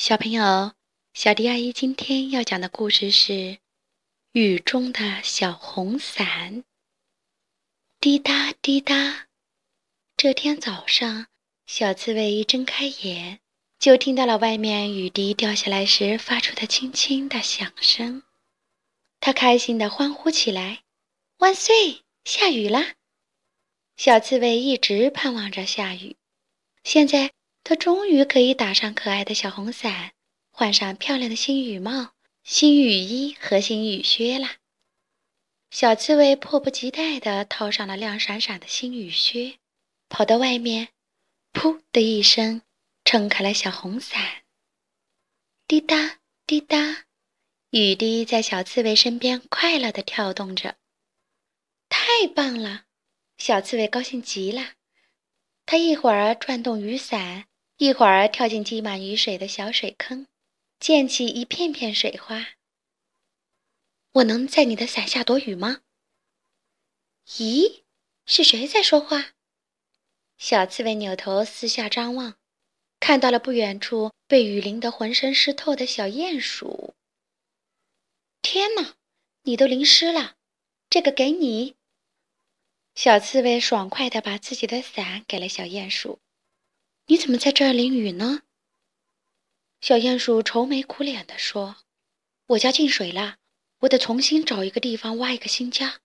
小朋友，小迪阿姨今天要讲的故事是《雨中的小红伞》。滴答滴答，这天早上，小刺猬一睁开眼，就听到了外面雨滴掉下来时发出的轻轻的响声。它开心地欢呼起来：“万岁！下雨啦！”小刺猬一直盼望着下雨，现在。它终于可以打上可爱的小红伞，换上漂亮的新雨帽、新雨衣和新雨靴啦！小刺猬迫不及待地套上了亮闪闪的新雨靴，跑到外面，噗的一声，撑开了小红伞。滴答滴答，雨滴在小刺猬身边快乐地跳动着。太棒了！小刺猬高兴极了，它一会儿转动雨伞。一会儿跳进积满雨水的小水坑，溅起一片片水花。我能在你的伞下躲雨吗？咦，是谁在说话？小刺猬扭头四下张望，看到了不远处被雨淋得浑身湿透的小鼹鼠。天哪，你都淋湿了，这个给你。小刺猬爽快地把自己的伞给了小鼹鼠。你怎么在这儿淋雨呢？小鼹鼠愁眉苦脸地说：“我家进水了，我得重新找一个地方挖一个新家。”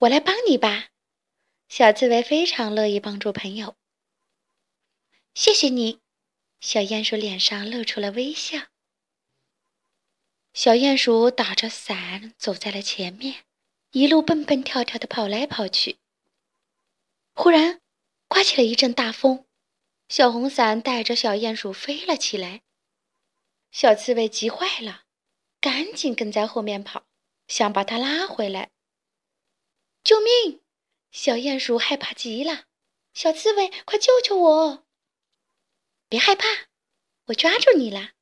我来帮你吧，小刺猬非常乐意帮助朋友。谢谢你，小鼹鼠脸上露出了微笑。小鼹鼠打着伞走在了前面，一路蹦蹦跳跳地跑来跑去。忽然，刮起了一阵大风，小红伞带着小鼹鼠飞了起来。小刺猬急坏了，赶紧跟在后面跑，想把它拉回来。救命！小鼹鼠害怕极了。小刺猬，快救救我！别害怕，我抓住你了。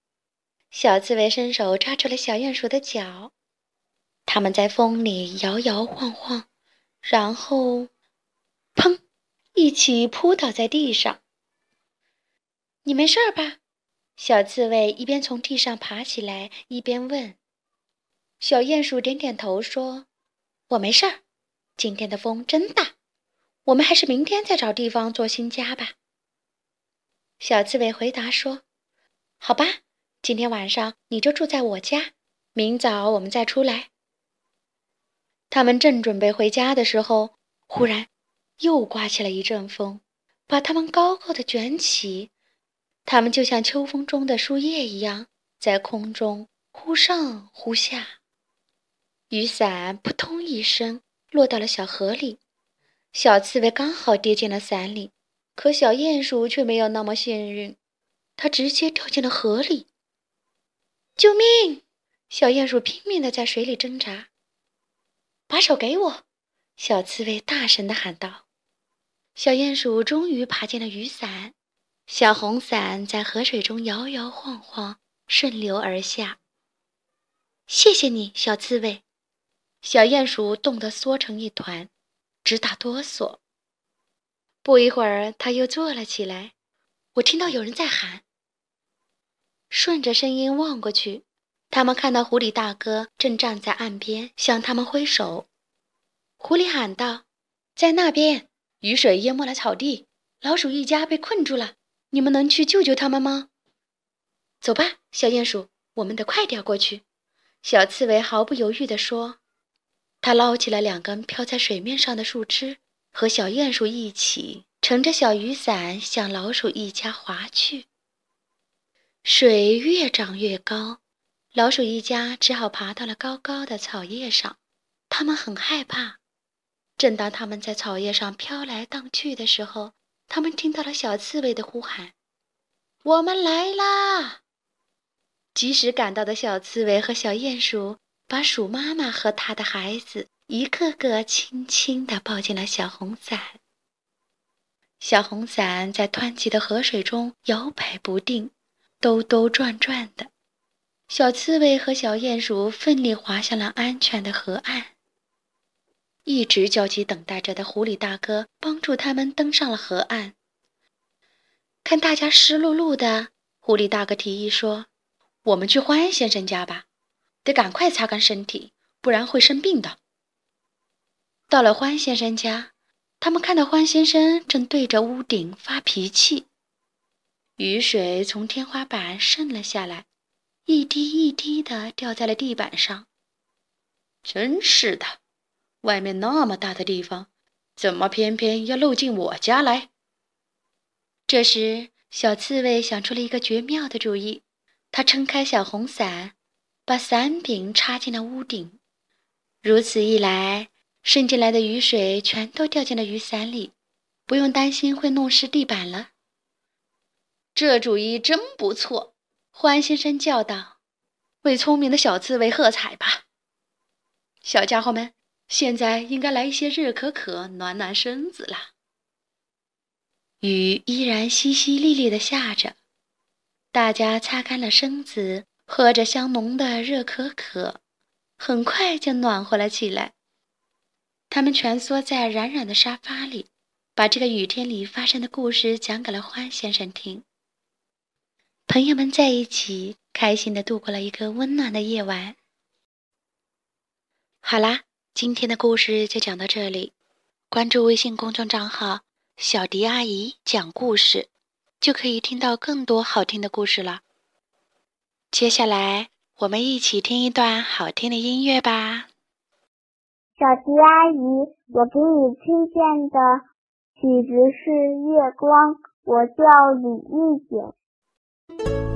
小刺猬伸手抓住了小鼹鼠的脚，它们在风里摇摇晃晃，然后，砰！一起扑倒在地上。你没事吧？小刺猬一边从地上爬起来，一边问。小鼹鼠点点头说：“我没事儿。今天的风真大，我们还是明天再找地方做新家吧。”小刺猬回答说：“好吧，今天晚上你就住在我家，明早我们再出来。”他们正准备回家的时候，忽然。又刮起了一阵风，把它们高高的卷起，它们就像秋风中的树叶一样，在空中忽上忽下。雨伞扑通一声落到了小河里，小刺猬刚好跌进了伞里，可小鼹鼠却没有那么幸运，它直接掉进了河里。救命！小鼹鼠拼命的在水里挣扎。把手给我！小刺猬大声的喊道。小鼹鼠终于爬进了雨伞，小红伞在河水中摇摇晃晃，顺流而下。谢谢你，小刺猬。小鼹鼠冻得缩成一团，直打哆嗦。不一会儿，它又坐了起来。我听到有人在喊。顺着声音望过去，他们看到狐狸大哥正站在岸边，向他们挥手。狐狸喊道：“在那边。”雨水淹没了草地，老鼠一家被困住了。你们能去救救他们吗？走吧，小鼹鼠，我们得快点过去。小刺猬毫不犹豫地说。他捞起了两根飘在水面上的树枝，和小鼹鼠一起乘着小雨伞向老鼠一家划去。水越涨越高，老鼠一家只好爬到了高高的草叶上。他们很害怕。正当他们在草叶上飘来荡去的时候，他们听到了小刺猬的呼喊：“我们来啦！”及时赶到的小刺猬和小鼹鼠把鼠妈妈和它的孩子一个个轻轻地抱进了小红伞。小红伞在湍急的河水中摇摆不定，兜兜转转的。小刺猬和小鼹鼠奋力滑向了安全的河岸。一直焦急等待着的狐狸大哥帮助他们登上了河岸。看大家湿漉漉的，狐狸大哥提议说：“我们去欢先生家吧，得赶快擦干身体，不然会生病的。”到了欢先生家，他们看到欢先生正对着屋顶发脾气，雨水从天花板渗了下来，一滴一滴的掉在了地板上。真是的，外面那么大的地方，怎么偏偏要漏进我家来？这时，小刺猬想出了一个绝妙的主意。他撑开小红伞，把伞柄插进了屋顶。如此一来，渗进来的雨水全都掉进了雨伞里，不用担心会弄湿地板了。这主意真不错，欢先生叫道：“为聪明的小刺猬喝彩吧！小家伙们，现在应该来一些热可可，暖暖身子啦。”雨依然淅淅沥沥的下着，大家擦干了身子，喝着香浓的热可可，很快就暖和了起来。他们蜷缩在软软的沙发里，把这个雨天里发生的故事讲给了欢先生听。朋友们在一起，开心的度过了一个温暖的夜晚。好啦，今天的故事就讲到这里，关注微信公众账号。小迪阿姨讲故事，就可以听到更多好听的故事了。接下来，我们一起听一段好听的音乐吧。小迪阿姨，我给你推荐的曲子是《月光》，我叫李玉锦。